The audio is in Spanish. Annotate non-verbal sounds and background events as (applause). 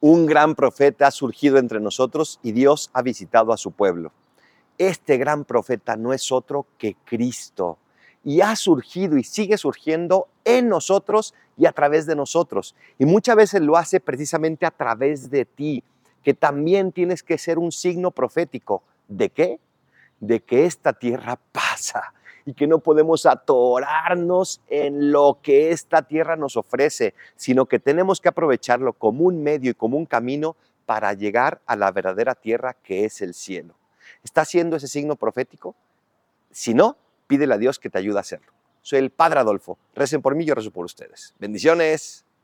Un gran profeta ha surgido entre nosotros y Dios ha visitado a su pueblo. Este gran profeta no es otro que Cristo y ha surgido y sigue surgiendo en nosotros y a través de nosotros. Y muchas veces lo hace precisamente a través de ti, que también tienes que ser un signo profético. ¿De qué? De que esta tierra (laughs) pasa y que no podemos atorarnos en lo que esta tierra nos ofrece, sino que tenemos que aprovecharlo como un medio y como un camino para llegar a la verdadera tierra que es el cielo. ¿Está haciendo ese signo profético? Si no, pídele a Dios que te ayude a hacerlo. Soy el Padre Adolfo. Recen por mí, yo rezo por ustedes. Bendiciones.